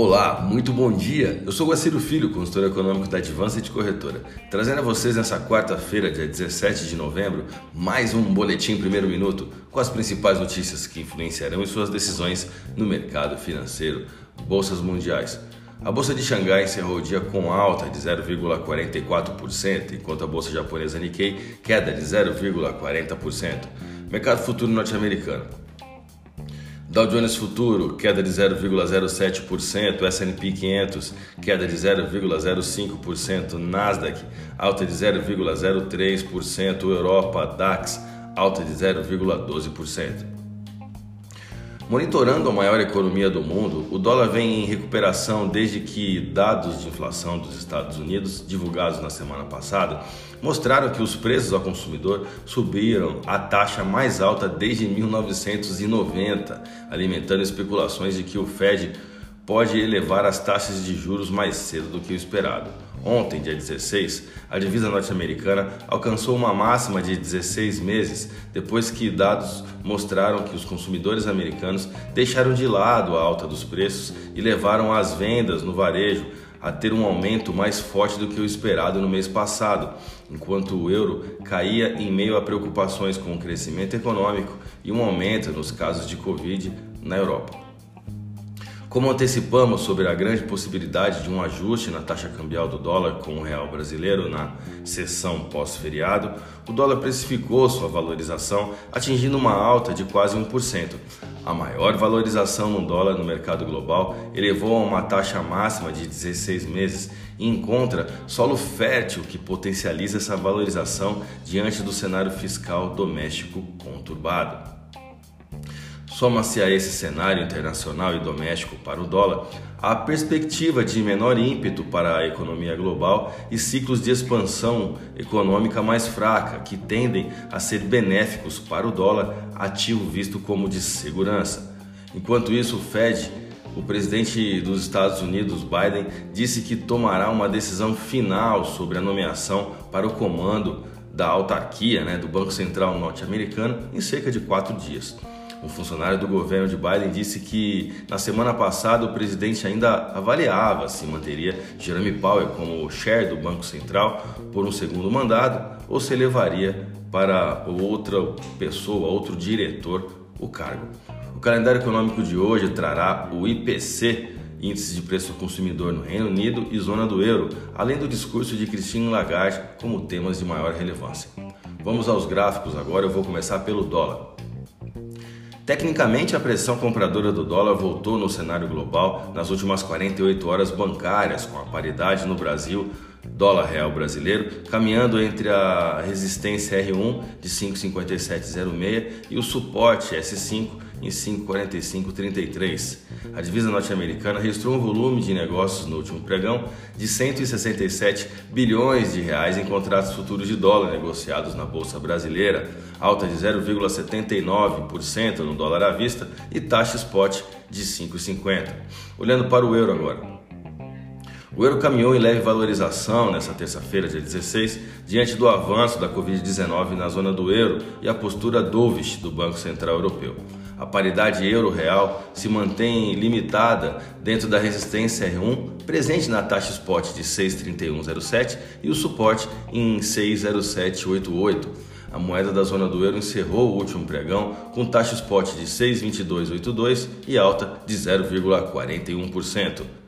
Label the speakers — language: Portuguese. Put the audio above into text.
Speaker 1: Olá, muito bom dia. Eu sou Guaciro Filho, consultor econômico da Advanced Corretora, trazendo a vocês nessa quarta-feira, dia 17 de novembro, mais um boletim primeiro minuto com as principais notícias que influenciarão em suas decisões no mercado financeiro. Bolsas mundiais. A bolsa de Xangai encerrou o dia com alta de 0,44%, enquanto a bolsa japonesa Nikkei queda de 0,40%. Mercado futuro norte-americano. Dow Jones Futuro, queda de 0,07%, S&P 500, queda de 0,05%, Nasdaq, alta de 0,03%, Europa, DAX, alta de 0,12%. Monitorando a maior economia do mundo, o dólar vem em recuperação desde que dados de inflação dos Estados Unidos, divulgados na semana passada, mostraram que os preços ao consumidor subiram a taxa mais alta desde 1990, alimentando especulações de que o Fed pode elevar as taxas de juros mais cedo do que o esperado. Ontem, dia 16, a divisa norte-americana alcançou uma máxima de 16 meses depois que dados mostraram que os consumidores americanos deixaram de lado a alta dos preços e levaram as vendas no varejo a ter um aumento mais forte do que o esperado no mês passado, enquanto o euro caía em meio a preocupações com o crescimento econômico e um aumento nos casos de Covid na Europa. Como antecipamos sobre a grande possibilidade de um ajuste na taxa cambial do dólar com o real brasileiro na sessão pós-feriado, o dólar precificou sua valorização, atingindo uma alta de quase 1%. A maior valorização no dólar no mercado global elevou a uma taxa máxima de 16 meses e encontra solo fértil que potencializa essa valorização diante do cenário fiscal doméstico conturbado. Soma-se a esse cenário internacional e doméstico para o dólar a perspectiva de menor ímpeto para a economia global e ciclos de expansão econômica mais fraca, que tendem a ser benéficos para o dólar, ativo visto como de segurança. Enquanto isso, o Fed, o presidente dos Estados Unidos, Biden, disse que tomará uma decisão final sobre a nomeação para o comando da autarquia né, do Banco Central norte-americano em cerca de quatro dias. Um funcionário do governo de Biden disse que na semana passada o presidente ainda avaliava se manteria Jeremy Powell como chair do Banco Central por um segundo mandato ou se levaria para outra pessoa, outro diretor, o cargo. O calendário econômico de hoje trará o IPC, Índice de Preço ao Consumidor no Reino Unido e Zona do Euro, além do discurso de Christine Lagarde como temas de maior relevância. Vamos aos gráficos agora, eu vou começar pelo dólar. Tecnicamente, a pressão compradora do dólar voltou no cenário global nas últimas 48 horas bancárias, com a paridade no Brasil, dólar real brasileiro, caminhando entre a resistência R1 de 5,5706 e o suporte S5 em 5,4533. A divisa norte-americana registrou um volume de negócios no último pregão de 167 bilhões de reais em contratos futuros de dólar negociados na bolsa brasileira, alta de 0,79% no dólar à vista e taxa spot de 5,50. Olhando para o euro agora. O euro caminhou em leve valorização nesta terça-feira, dia 16, diante do avanço da Covid-19 na zona do euro e a postura dovish do Banco Central Europeu. A paridade euro-real se mantém limitada dentro da resistência R1, presente na taxa spot de 6,3107 e o suporte em 6,0788. A moeda da zona do euro encerrou o último pregão com taxa spot de 6,2282 e alta de 0,41%.